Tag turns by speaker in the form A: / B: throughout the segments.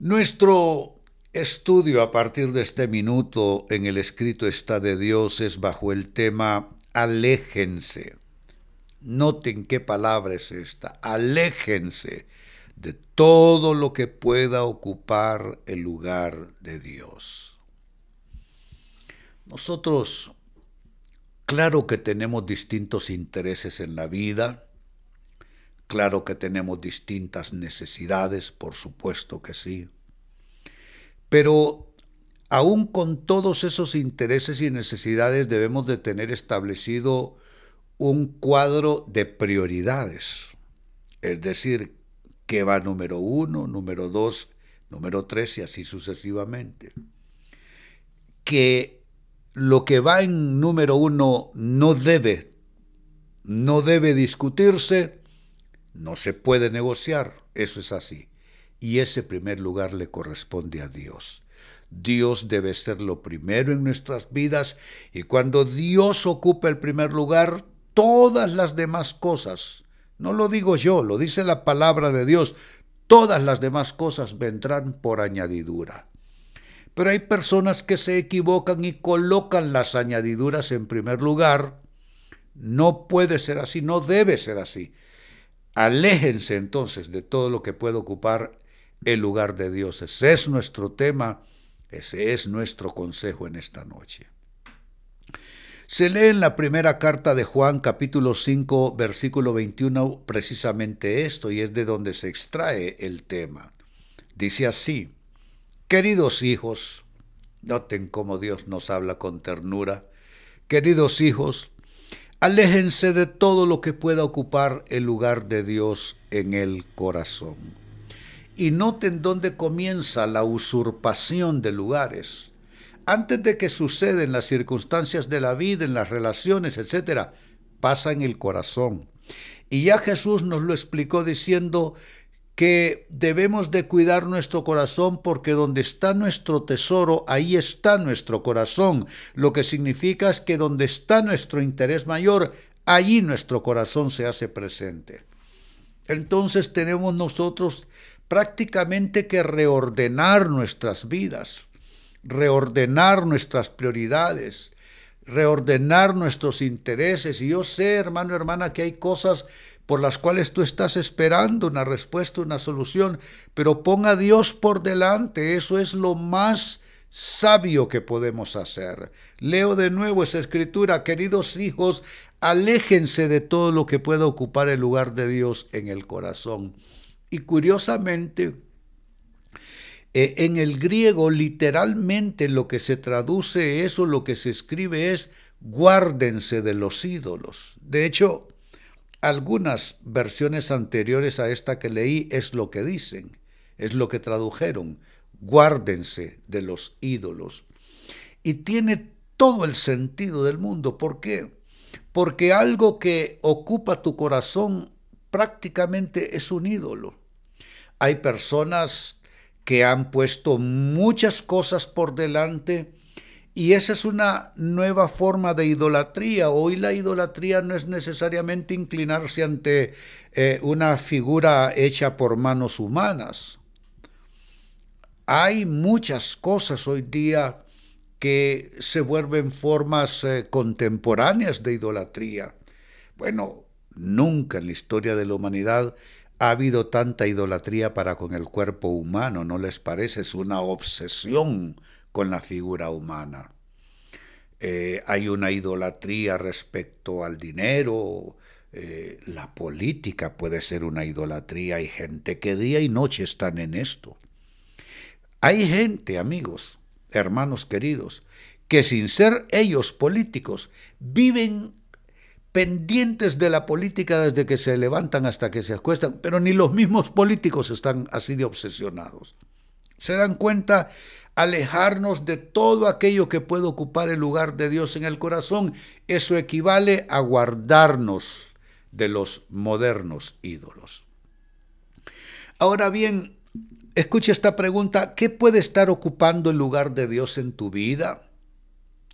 A: Nuestro estudio a partir de este minuto en el escrito está de Dios es bajo el tema aléjense. Noten qué palabra es esta, aléjense de todo lo que pueda ocupar el lugar de Dios. Nosotros, claro que tenemos distintos intereses en la vida, Claro que tenemos distintas necesidades, por supuesto que sí. Pero aún con todos esos intereses y necesidades debemos de tener establecido un cuadro de prioridades. Es decir, qué va número uno, número dos, número tres y así sucesivamente. Que lo que va en número uno no debe, no debe discutirse no se puede negociar, eso es así. Y ese primer lugar le corresponde a Dios. Dios debe ser lo primero en nuestras vidas y cuando Dios ocupa el primer lugar, todas las demás cosas, no lo digo yo, lo dice la palabra de Dios, todas las demás cosas vendrán por añadidura. Pero hay personas que se equivocan y colocan las añadiduras en primer lugar. No puede ser así, no debe ser así. Aléjense entonces de todo lo que pueda ocupar el lugar de Dios. Ese es nuestro tema, ese es nuestro consejo en esta noche. Se lee en la primera carta de Juan capítulo 5 versículo 21 precisamente esto y es de donde se extrae el tema. Dice así, queridos hijos, noten cómo Dios nos habla con ternura, queridos hijos, Aléjense de todo lo que pueda ocupar el lugar de Dios en el corazón. Y noten dónde comienza la usurpación de lugares. Antes de que suceden las circunstancias de la vida, en las relaciones, etc., pasa en el corazón. Y ya Jesús nos lo explicó diciendo que debemos de cuidar nuestro corazón porque donde está nuestro tesoro, ahí está nuestro corazón, lo que significa es que donde está nuestro interés mayor, allí nuestro corazón se hace presente. Entonces tenemos nosotros prácticamente que reordenar nuestras vidas, reordenar nuestras prioridades, reordenar nuestros intereses. Y yo sé, hermano, hermana, que hay cosas por las cuales tú estás esperando una respuesta, una solución, pero ponga a Dios por delante, eso es lo más sabio que podemos hacer. Leo de nuevo esa escritura, queridos hijos, aléjense de todo lo que pueda ocupar el lugar de Dios en el corazón. Y curiosamente, eh, en el griego literalmente lo que se traduce eso, lo que se escribe es guárdense de los ídolos. De hecho, algunas versiones anteriores a esta que leí es lo que dicen, es lo que tradujeron. Guárdense de los ídolos. Y tiene todo el sentido del mundo. ¿Por qué? Porque algo que ocupa tu corazón prácticamente es un ídolo. Hay personas que han puesto muchas cosas por delante y esa es una nueva forma de idolatría. Hoy la idolatría no es necesariamente inclinarse ante eh, una figura hecha por manos humanas. Hay muchas cosas hoy día que se vuelven formas eh, contemporáneas de idolatría. Bueno, nunca en la historia de la humanidad ha habido tanta idolatría para con el cuerpo humano, ¿no les parece? Es una obsesión con la figura humana. Eh, hay una idolatría respecto al dinero, eh, la política puede ser una idolatría, hay gente que día y noche están en esto. Hay gente, amigos, hermanos queridos, que sin ser ellos políticos, viven pendientes de la política desde que se levantan hasta que se acuestan, pero ni los mismos políticos están así de obsesionados. Se dan cuenta alejarnos de todo aquello que puede ocupar el lugar de Dios en el corazón. Eso equivale a guardarnos de los modernos ídolos. Ahora bien, escuche esta pregunta, ¿qué puede estar ocupando el lugar de Dios en tu vida?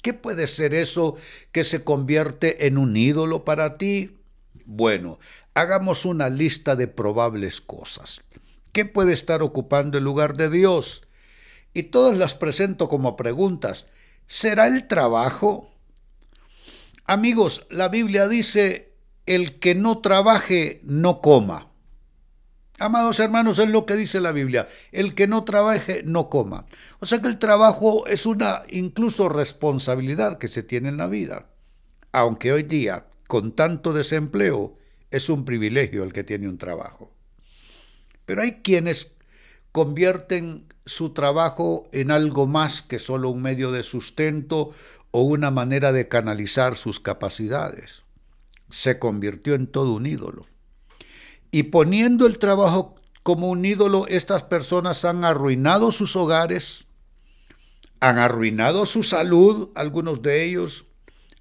A: ¿Qué puede ser eso que se convierte en un ídolo para ti? Bueno, Hagamos una lista de probables cosas. ¿Qué puede estar ocupando el lugar de Dios? Y todas las presento como preguntas. ¿Será el trabajo? Amigos, la Biblia dice, el que no trabaje, no coma. Amados hermanos, es lo que dice la Biblia. El que no trabaje, no coma. O sea que el trabajo es una incluso responsabilidad que se tiene en la vida. Aunque hoy día, con tanto desempleo, es un privilegio el que tiene un trabajo. Pero hay quienes convierten su trabajo en algo más que solo un medio de sustento o una manera de canalizar sus capacidades. Se convirtió en todo un ídolo. Y poniendo el trabajo como un ídolo, estas personas han arruinado sus hogares, han arruinado su salud, algunos de ellos,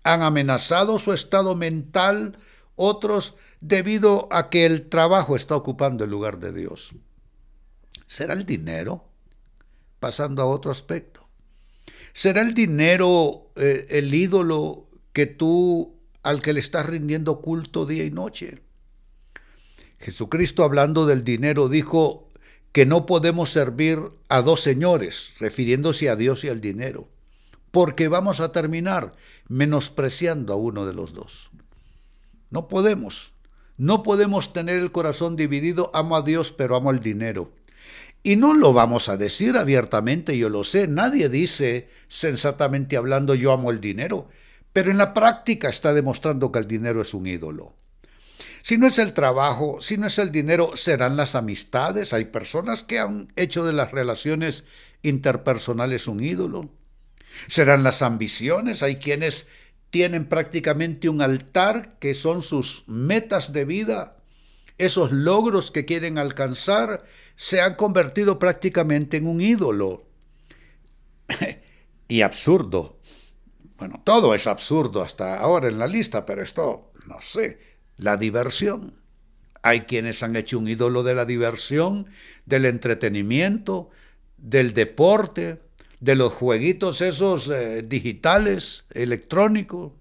A: han amenazado su estado mental, otros debido a que el trabajo está ocupando el lugar de Dios. ¿Será el dinero? Pasando a otro aspecto. ¿Será el dinero eh, el ídolo que tú al que le estás rindiendo culto día y noche? Jesucristo hablando del dinero dijo que no podemos servir a dos señores, refiriéndose a Dios y al dinero, porque vamos a terminar menospreciando a uno de los dos. No podemos. No podemos tener el corazón dividido, amo a Dios, pero amo el dinero. Y no lo vamos a decir abiertamente, yo lo sé, nadie dice sensatamente hablando yo amo el dinero, pero en la práctica está demostrando que el dinero es un ídolo. Si no es el trabajo, si no es el dinero, serán las amistades. Hay personas que han hecho de las relaciones interpersonales un ídolo. Serán las ambiciones. Hay quienes tienen prácticamente un altar que son sus metas de vida. Esos logros que quieren alcanzar se han convertido prácticamente en un ídolo. y absurdo. Bueno, todo es absurdo hasta ahora en la lista, pero esto, no sé, la diversión. Hay quienes han hecho un ídolo de la diversión, del entretenimiento, del deporte, de los jueguitos esos eh, digitales, electrónicos.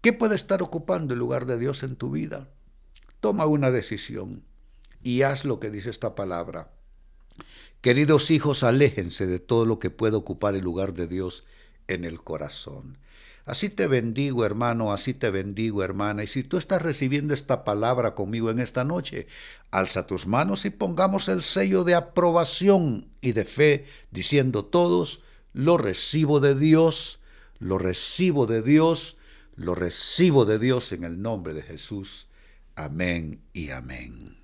A: ¿Qué puede estar ocupando el lugar de Dios en tu vida? Toma una decisión y haz lo que dice esta palabra. Queridos hijos, aléjense de todo lo que pueda ocupar el lugar de Dios en el corazón. Así te bendigo, hermano, así te bendigo, hermana. Y si tú estás recibiendo esta palabra conmigo en esta noche, alza tus manos y pongamos el sello de aprobación y de fe, diciendo todos, lo recibo de Dios, lo recibo de Dios, lo recibo de Dios en el nombre de Jesús. Amén y amén.